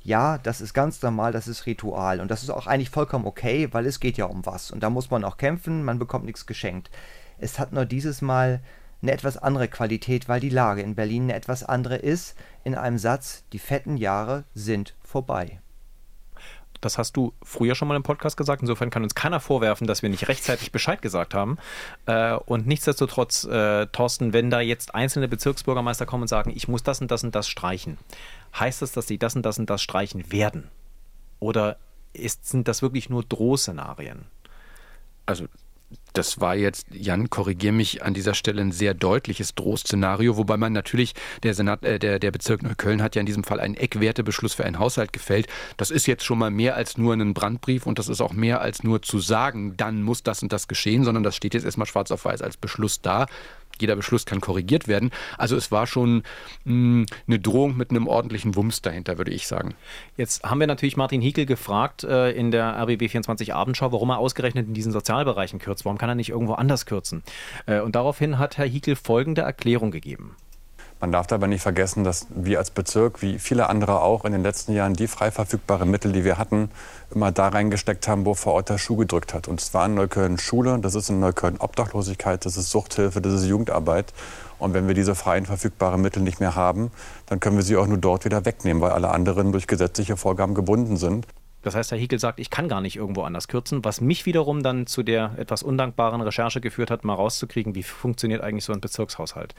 Ja, das ist ganz normal, das ist Ritual. Und das ist auch eigentlich vollkommen okay, weil es geht ja um was. Und da muss man auch kämpfen, man bekommt nichts geschenkt. Es hat nur dieses Mal eine etwas andere Qualität, weil die Lage in Berlin eine etwas andere ist. In einem Satz, die fetten Jahre sind vorbei. Das hast du früher schon mal im Podcast gesagt. Insofern kann uns keiner vorwerfen, dass wir nicht rechtzeitig Bescheid gesagt haben. Äh, und nichtsdestotrotz, äh, Thorsten, wenn da jetzt einzelne Bezirksbürgermeister kommen und sagen, ich muss das und das und das streichen, heißt das, dass sie das und das und das streichen werden? Oder ist, sind das wirklich nur Drohszenarien? Also das war jetzt, Jan, korrigier mich an dieser Stelle ein sehr deutliches Drohszenario, wobei man natürlich, der Senat, äh, der, der Bezirk Neukölln hat ja in diesem Fall einen Eckwertebeschluss für einen Haushalt gefällt. Das ist jetzt schon mal mehr als nur ein Brandbrief und das ist auch mehr als nur zu sagen, dann muss das und das geschehen, sondern das steht jetzt erstmal schwarz auf weiß als Beschluss da jeder Beschluss kann korrigiert werden. Also es war schon mh, hm, eine Drohung mit einem ordentlichen Wumms dahinter, würde ich sagen. Jetzt haben wir natürlich Martin Hiekel gefragt äh, in der RBB 24 Abendschau, warum er ausgerechnet in diesen Sozialbereichen kürzt. Warum kann er nicht irgendwo anders kürzen? Äh, und daraufhin hat Herr Hiekel folgende Erklärung gegeben. Man darf dabei nicht vergessen, dass wir als Bezirk, wie viele andere auch, in den letzten Jahren die frei verfügbaren Mittel, die wir hatten, immer da reingesteckt haben, wo vor Ort der Schuh gedrückt hat. Und es war in Neukölln Schule, das ist in Neukölln Obdachlosigkeit, das ist Suchthilfe, das ist Jugendarbeit. Und wenn wir diese freien verfügbaren Mittel nicht mehr haben, dann können wir sie auch nur dort wieder wegnehmen, weil alle anderen durch gesetzliche Vorgaben gebunden sind. Das heißt, Herr Hickel sagt, ich kann gar nicht irgendwo anders kürzen, was mich wiederum dann zu der etwas undankbaren Recherche geführt hat, mal rauszukriegen, wie funktioniert eigentlich so ein Bezirkshaushalt.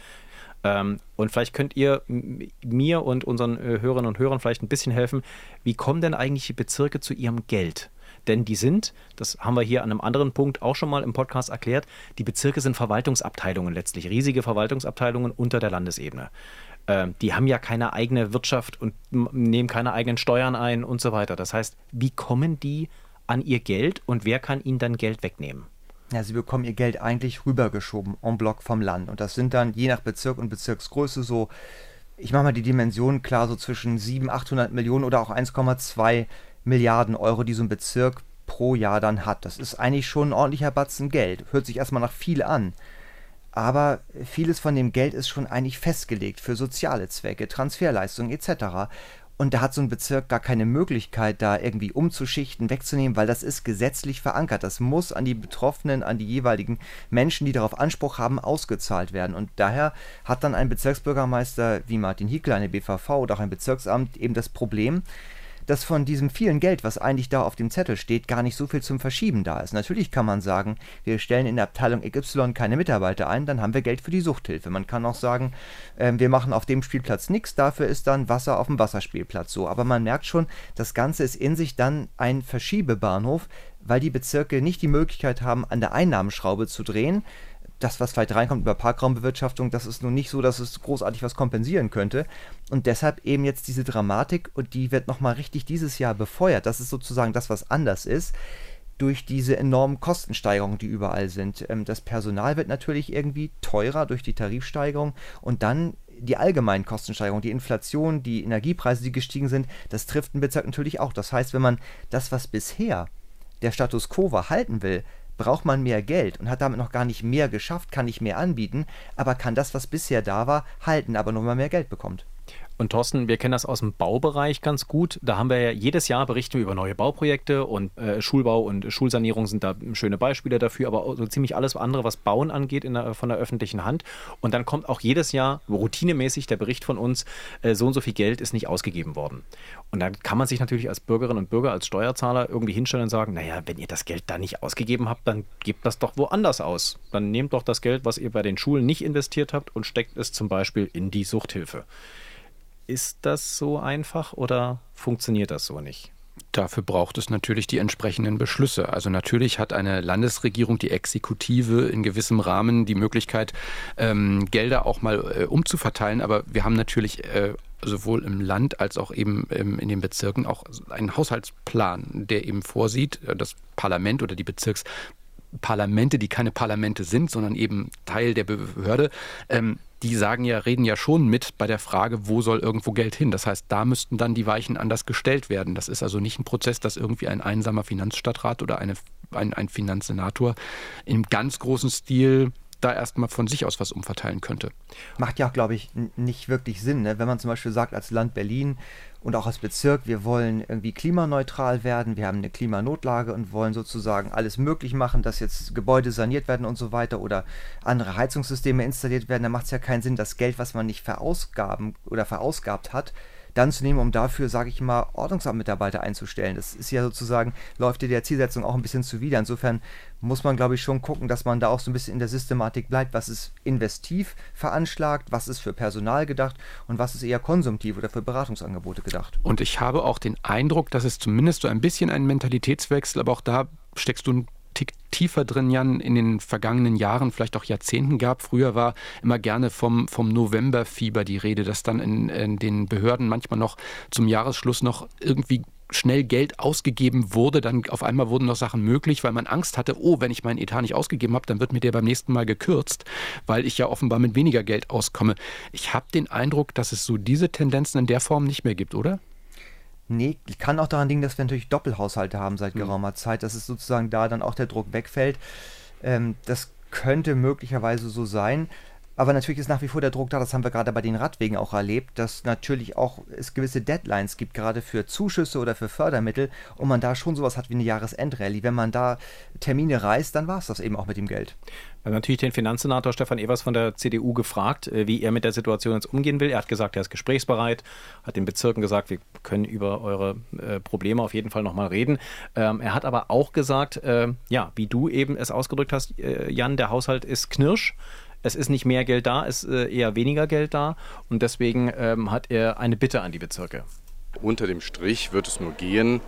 Ähm, und vielleicht könnt ihr mir und unseren äh, Hörerinnen und Hörern vielleicht ein bisschen helfen. Wie kommen denn eigentlich die Bezirke zu ihrem Geld? Denn die sind, das haben wir hier an einem anderen Punkt auch schon mal im Podcast erklärt, die Bezirke sind Verwaltungsabteilungen letztlich, riesige Verwaltungsabteilungen unter der Landesebene. Ähm, die haben ja keine eigene Wirtschaft und nehmen keine eigenen Steuern ein und so weiter. Das heißt, wie kommen die an ihr Geld und wer kann ihnen dann Geld wegnehmen? Ja, sie bekommen ihr Geld eigentlich rübergeschoben, en bloc vom Land. Und das sind dann je nach Bezirk und Bezirksgröße so, ich mache mal die Dimensionen klar, so zwischen 700, 800 Millionen oder auch 1,2 Milliarden Euro, die so ein Bezirk pro Jahr dann hat. Das ist eigentlich schon ein ordentlicher Batzen Geld. Hört sich erstmal nach viel an. Aber vieles von dem Geld ist schon eigentlich festgelegt für soziale Zwecke, Transferleistungen etc. Und da hat so ein Bezirk gar keine Möglichkeit, da irgendwie umzuschichten, wegzunehmen, weil das ist gesetzlich verankert. Das muss an die Betroffenen, an die jeweiligen Menschen, die darauf Anspruch haben, ausgezahlt werden. Und daher hat dann ein Bezirksbürgermeister wie Martin Hiekler, eine BVV oder auch ein Bezirksamt eben das Problem, dass von diesem vielen Geld, was eigentlich da auf dem Zettel steht, gar nicht so viel zum Verschieben da ist. Natürlich kann man sagen, wir stellen in der Abteilung XY keine Mitarbeiter ein, dann haben wir Geld für die Suchthilfe. Man kann auch sagen, äh, wir machen auf dem Spielplatz nichts, dafür ist dann Wasser auf dem Wasserspielplatz so. Aber man merkt schon, das Ganze ist in sich dann ein Verschiebebahnhof, weil die Bezirke nicht die Möglichkeit haben, an der Einnahmenschraube zu drehen das, was vielleicht reinkommt über Parkraumbewirtschaftung, das ist nun nicht so, dass es großartig was kompensieren könnte. Und deshalb eben jetzt diese Dramatik und die wird nochmal richtig dieses Jahr befeuert. Das ist sozusagen das, was anders ist durch diese enormen Kostensteigerungen, die überall sind. Ähm, das Personal wird natürlich irgendwie teurer durch die Tarifsteigerung und dann die allgemeinen Kostensteigerungen, die Inflation, die Energiepreise, die gestiegen sind, das trifft einen Bezirk natürlich auch. Das heißt, wenn man das, was bisher der Status quo war, halten will, braucht man mehr Geld und hat damit noch gar nicht mehr geschafft, kann nicht mehr anbieten, aber kann das, was bisher da war, halten, aber nur mal mehr Geld bekommt. Und Thorsten, wir kennen das aus dem Baubereich ganz gut. Da haben wir ja jedes Jahr berichten wir über neue Bauprojekte und äh, Schulbau und Schulsanierung sind da schöne Beispiele dafür, aber so ziemlich alles andere, was Bauen angeht der, von der öffentlichen Hand. Und dann kommt auch jedes Jahr routinemäßig der Bericht von uns, äh, so und so viel Geld ist nicht ausgegeben worden. Und dann kann man sich natürlich als Bürgerinnen und Bürger, als Steuerzahler irgendwie hinstellen und sagen, naja, wenn ihr das Geld da nicht ausgegeben habt, dann gebt das doch woanders aus. Dann nehmt doch das Geld, was ihr bei den Schulen nicht investiert habt und steckt es zum Beispiel in die Suchthilfe. Ist das so einfach oder funktioniert das so nicht? Dafür braucht es natürlich die entsprechenden Beschlüsse. Also natürlich hat eine Landesregierung, die Exekutive in gewissem Rahmen die Möglichkeit, ähm, Gelder auch mal äh, umzuverteilen. Aber wir haben natürlich äh, sowohl im Land als auch eben ähm, in den Bezirken auch einen Haushaltsplan, der eben vorsieht, äh, das Parlament oder die Bezirksparlamente, die keine Parlamente sind, sondern eben Teil der Behörde, ähm, die sagen ja, reden ja schon mit bei der Frage, wo soll irgendwo Geld hin. Das heißt, da müssten dann die Weichen anders gestellt werden. Das ist also nicht ein Prozess, dass irgendwie ein einsamer Finanzstadtrat oder eine, ein, ein Finanzsenator im ganz großen Stil da erstmal von sich aus was umverteilen könnte. Macht ja, glaube ich, nicht wirklich Sinn. Ne? Wenn man zum Beispiel sagt, als Land Berlin und auch als Bezirk, wir wollen irgendwie klimaneutral werden, wir haben eine Klimanotlage und wollen sozusagen alles möglich machen, dass jetzt Gebäude saniert werden und so weiter oder andere Heizungssysteme installiert werden, dann macht es ja keinen Sinn, das Geld, was man nicht verausgaben oder verausgabt hat, dann zu nehmen, um dafür, sage ich mal, Ordnungsamtmitarbeiter einzustellen. Das ist ja sozusagen, läuft dir der Zielsetzung auch ein bisschen zuwider. Insofern muss man, glaube ich, schon gucken, dass man da auch so ein bisschen in der Systematik bleibt, was ist investiv veranschlagt, was ist für Personal gedacht und was ist eher konsumtiv oder für Beratungsangebote gedacht. Und ich habe auch den Eindruck, dass es zumindest so ein bisschen einen Mentalitätswechsel, aber auch da steckst du ein Tick tiefer drin, Jan, in den vergangenen Jahren, vielleicht auch Jahrzehnten gab. Früher war immer gerne vom, vom Novemberfieber die Rede, dass dann in, in den Behörden manchmal noch zum Jahresschluss noch irgendwie schnell Geld ausgegeben wurde, dann auf einmal wurden noch Sachen möglich, weil man Angst hatte, oh, wenn ich meinen Etat nicht ausgegeben habe, dann wird mir der beim nächsten Mal gekürzt, weil ich ja offenbar mit weniger Geld auskomme. Ich habe den Eindruck, dass es so diese Tendenzen in der Form nicht mehr gibt, oder? Nee, kann auch daran liegen, dass wir natürlich Doppelhaushalte haben seit mhm. geraumer mhm. Zeit, dass es sozusagen da dann auch der Druck wegfällt. Ähm, das könnte möglicherweise so sein. Aber natürlich ist nach wie vor der Druck da, das haben wir gerade bei den Radwegen auch erlebt, dass natürlich auch es gewisse Deadlines gibt, gerade für Zuschüsse oder für Fördermittel und man da schon sowas hat wie eine Jahresendrallye. Wenn man da Termine reißt, dann war es das eben auch mit dem Geld. Wir haben natürlich den Finanzsenator Stefan Evers von der CDU gefragt, äh, wie er mit der Situation jetzt umgehen will. Er hat gesagt, er ist gesprächsbereit, hat den Bezirken gesagt, wir können über eure äh, Probleme auf jeden Fall nochmal reden. Ähm, er hat aber auch gesagt, äh, ja, wie du eben es ausgedrückt hast, Jan, der Haushalt ist knirsch es ist nicht mehr Geld da, es ist äh, eher weniger Geld da. Und deswegen ähm, hat er eine Bitte an die Bezirke. Unter dem Strich wird es nur gehen,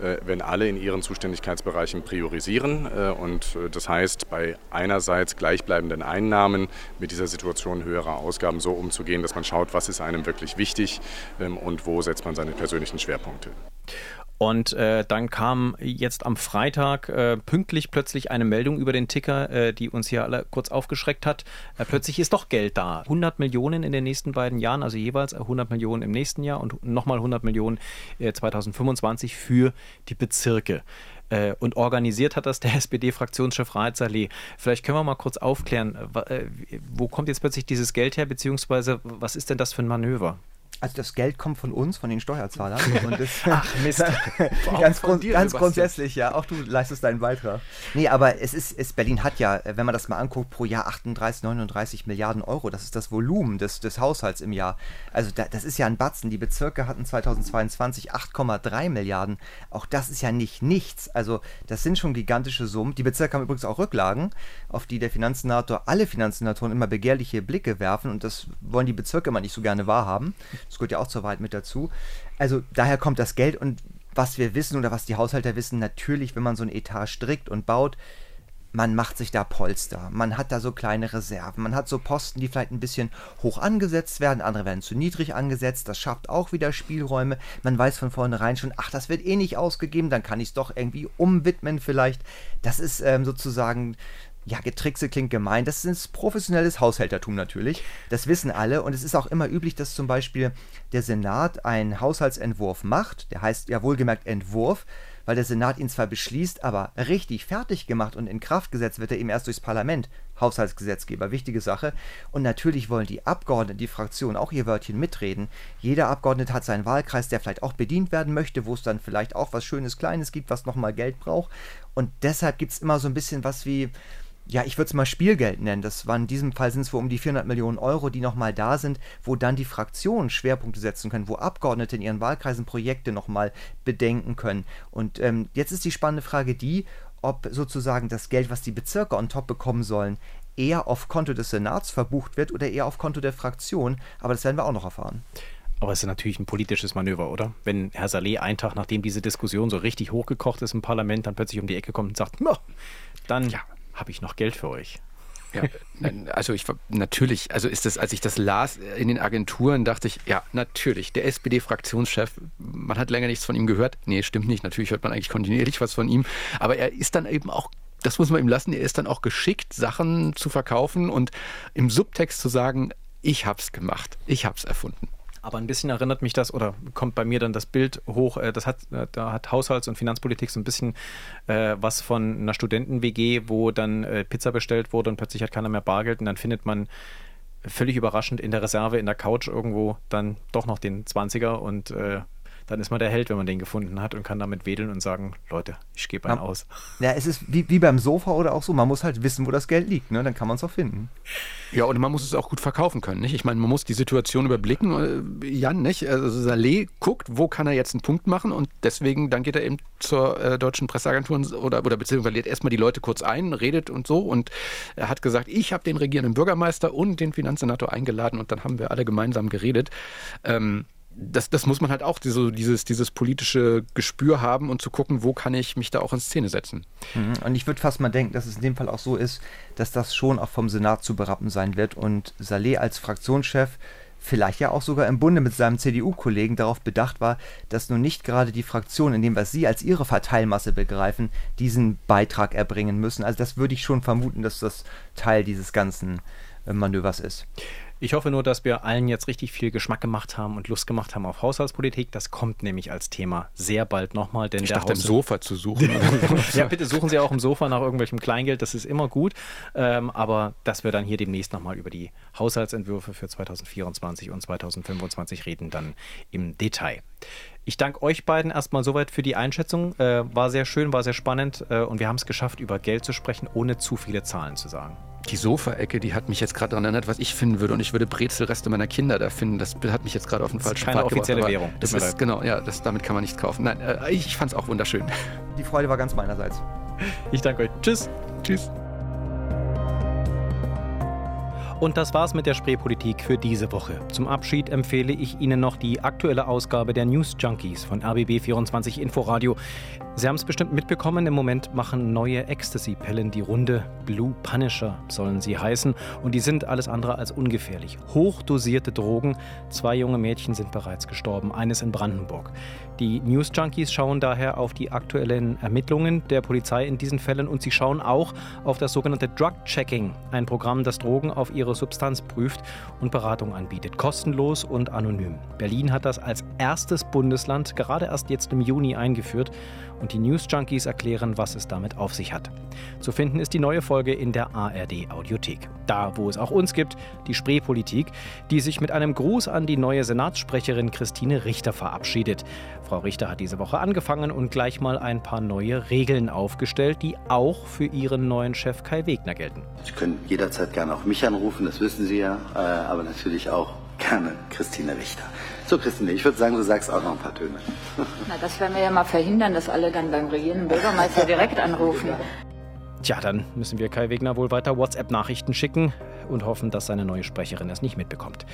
äh, wenn alle in ihren Zuständigkeitsbereichen priorisieren. Äh, und das heißt, bei einerseits gleichbleibenden Einnahmen mit dieser Situation höherer Ausgaben so umzugehen, dass man schaut, was ist einem wirklich wichtig ähm, und wo setzt man seine persönlichen Schwerpunkte. Und äh, dann kam jetzt am Freitag äh, pünktlich plötzlich eine Meldung über den Ticker, äh, die uns hier alle kurz aufgeschreckt hat. Äh, plötzlich ist doch Geld da. 100 Millionen in den nächsten beiden Jahren, also jeweils 100 Millionen im nächsten Jahr und nochmal 100 Millionen 2025 äh, für die Bezirke. Äh, und organisiert hat das der SPD-Fraktionschef Raed. Vielleicht können wir mal kurz aufklären, wo kommt jetzt plötzlich dieses Geld her, beziehungsweise was ist denn das für ein Manöver? Also das Geld kommt von uns, von den Steuerzahlern. Ach Mist. ganz, grund, dir, ganz grundsätzlich, ja. Auch du leistest deinen Beitrag. Nee, aber es ist, es, Berlin hat ja, wenn man das mal anguckt, pro Jahr 38, 39 Milliarden Euro. Das ist das Volumen des, des Haushalts im Jahr. Also da, das ist ja ein Batzen. Die Bezirke hatten 2022 8,3 Milliarden. Auch das ist ja nicht nichts. Also das sind schon gigantische Summen. Die Bezirke haben übrigens auch Rücklagen, auf die der Finanzsenator, alle Finanzsenatoren immer begehrliche Blicke werfen. Und das wollen die Bezirke immer nicht so gerne wahrhaben. Das gehört ja auch zur Wahrheit mit dazu. Also daher kommt das Geld und was wir wissen oder was die Haushalter wissen, natürlich, wenn man so ein Etat strickt und baut, man macht sich da Polster, man hat da so kleine Reserven, man hat so Posten, die vielleicht ein bisschen hoch angesetzt werden, andere werden zu niedrig angesetzt, das schafft auch wieder Spielräume, man weiß von vornherein schon, ach, das wird eh nicht ausgegeben, dann kann ich es doch irgendwie umwidmen vielleicht. Das ist ähm, sozusagen ja, Getrickse klingt gemein. Das ist professionelles Haushältertum natürlich. Das wissen alle. Und es ist auch immer üblich, dass zum Beispiel der Senat einen Haushaltsentwurf macht. Der heißt ja wohlgemerkt Entwurf, weil der Senat ihn zwar beschließt, aber richtig fertig gemacht und in Kraft gesetzt wird er eben erst durchs Parlament. Haushaltsgesetzgeber, wichtige Sache. Und natürlich wollen die Abgeordneten, die Fraktionen auch ihr Wörtchen mitreden. Jeder Abgeordnete hat seinen Wahlkreis, der vielleicht auch bedient werden möchte, wo es dann vielleicht auch was Schönes Kleines gibt, was nochmal Geld braucht. Und deshalb gibt es immer so ein bisschen was wie ja, ich würde es mal Spielgeld nennen. Das war in diesem Fall sind es wohl um die 400 Millionen Euro, die nochmal da sind, wo dann die Fraktionen Schwerpunkte setzen können, wo Abgeordnete in ihren Wahlkreisen Projekte nochmal bedenken können. Und ähm, jetzt ist die spannende Frage die, ob sozusagen das Geld, was die Bezirke on top bekommen sollen, eher auf Konto des Senats verbucht wird oder eher auf Konto der Fraktion. Aber das werden wir auch noch erfahren. Aber es ist natürlich ein politisches Manöver, oder? Wenn Herr Saleh einen Tag, nachdem diese Diskussion so richtig hochgekocht ist im Parlament, dann plötzlich um die Ecke kommt und sagt, dann ja habe ich noch Geld für euch? Ja, also ich natürlich, also ist das, als ich das las in den Agenturen, dachte ich, ja, natürlich, der SPD-Fraktionschef, man hat länger nichts von ihm gehört. Nee, stimmt nicht, natürlich hört man eigentlich kontinuierlich was von ihm, aber er ist dann eben auch das muss man ihm lassen, er ist dann auch geschickt, Sachen zu verkaufen und im Subtext zu sagen, ich hab's gemacht, ich hab's erfunden. Aber ein bisschen erinnert mich das oder kommt bei mir dann das Bild hoch, äh, das hat, äh, da hat Haushalts- und Finanzpolitik so ein bisschen äh, was von einer Studenten-WG, wo dann äh, Pizza bestellt wurde und plötzlich hat keiner mehr Bargeld und dann findet man völlig überraschend in der Reserve, in der Couch irgendwo dann doch noch den 20er und äh, dann ist man der Held, wenn man den gefunden hat und kann damit wedeln und sagen, Leute, ich gebe einen aus. Ja, es ist wie, wie beim Sofa oder auch so, man muss halt wissen, wo das Geld liegt, ne? dann kann man es auch finden. Ja, und man muss es auch gut verkaufen können, nicht? Ich meine, man muss die Situation überblicken, äh, Jan, nicht? Also Saleh guckt, wo kann er jetzt einen Punkt machen und deswegen, dann geht er eben zur äh, deutschen Presseagentur oder, oder beziehungsweise lädt erstmal die Leute kurz ein, redet und so und er hat gesagt, ich habe den regierenden Bürgermeister und den Finanzsenator eingeladen und dann haben wir alle gemeinsam geredet. Ähm, das, das muss man halt auch diese, dieses, dieses politische Gespür haben und zu gucken, wo kann ich mich da auch in Szene setzen. Mhm. Und ich würde fast mal denken, dass es in dem Fall auch so ist, dass das schon auch vom Senat zu berappen sein wird und Saleh als Fraktionschef vielleicht ja auch sogar im Bunde mit seinem CDU-Kollegen darauf bedacht war, dass nun nicht gerade die Fraktion, in dem was sie als ihre Verteilmasse begreifen, diesen Beitrag erbringen müssen. Also das würde ich schon vermuten, dass das Teil dieses ganzen äh, Manövers ist. Ich hoffe nur, dass wir allen jetzt richtig viel Geschmack gemacht haben und Lust gemacht haben auf Haushaltspolitik. Das kommt nämlich als Thema sehr bald nochmal. Denn ich der dachte, im Sofa zu suchen. ja, bitte suchen Sie auch im Sofa nach irgendwelchem Kleingeld. Das ist immer gut. Ähm, aber dass wir dann hier demnächst nochmal über die Haushaltsentwürfe für 2024 und 2025 reden, dann im Detail. Ich danke euch beiden erstmal soweit für die Einschätzung. Äh, war sehr schön, war sehr spannend äh, und wir haben es geschafft, über Geld zu sprechen, ohne zu viele Zahlen zu sagen. Die Sofaecke, die hat mich jetzt gerade daran erinnert, was ich finden würde. Und ich würde Brezelreste meiner Kinder da finden. Das hat mich jetzt gerade auf den falschen Pfad gebracht. Keine offizielle Währung. Das ist, leid. genau, ja, das, damit kann man nichts kaufen. Nein, äh, ich fand es auch wunderschön. Die Freude war ganz meinerseits. Ich danke euch. Tschüss. Tschüss. Und das war's mit der Spreepolitik für diese Woche. Zum Abschied empfehle ich Ihnen noch die aktuelle Ausgabe der News Junkies von RBB24 Inforadio. Sie haben es bestimmt mitbekommen, im Moment machen neue Ecstasy-Pillen die Runde. Blue Punisher sollen sie heißen und die sind alles andere als ungefährlich. Hochdosierte Drogen. Zwei junge Mädchen sind bereits gestorben, eines in Brandenburg. Die News Junkies schauen daher auf die aktuellen Ermittlungen der Polizei in diesen Fällen und sie schauen auch auf das sogenannte Drug Checking, ein Programm, das Drogen auf ihre Substanz prüft und Beratung anbietet, kostenlos und anonym. Berlin hat das als erstes Bundesland gerade erst jetzt im Juni eingeführt und die News Junkies erklären, was es damit auf sich hat. Zu finden ist die neue Folge in der ARD Audiothek. Da, wo es auch uns gibt, die Spreepolitik, die sich mit einem Gruß an die neue Senatssprecherin Christine Richter verabschiedet. Frau Richter hat diese Woche angefangen und gleich mal ein paar neue Regeln aufgestellt, die auch für ihren neuen Chef Kai Wegner gelten. Sie können jederzeit gerne auch mich anrufen, das wissen Sie ja, äh, aber natürlich auch gerne Christine Richter. So, Christine, ich würde sagen, du sagst auch noch ein paar Töne. Na, das werden wir ja mal verhindern, dass alle dann beim regierenden Bürgermeister direkt anrufen. Tja, dann müssen wir Kai Wegner wohl weiter WhatsApp-Nachrichten schicken und hoffen, dass seine neue Sprecherin es nicht mitbekommt.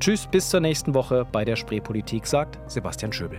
Tschüss, bis zur nächsten Woche bei der Spreepolitik, sagt Sebastian Schöbel.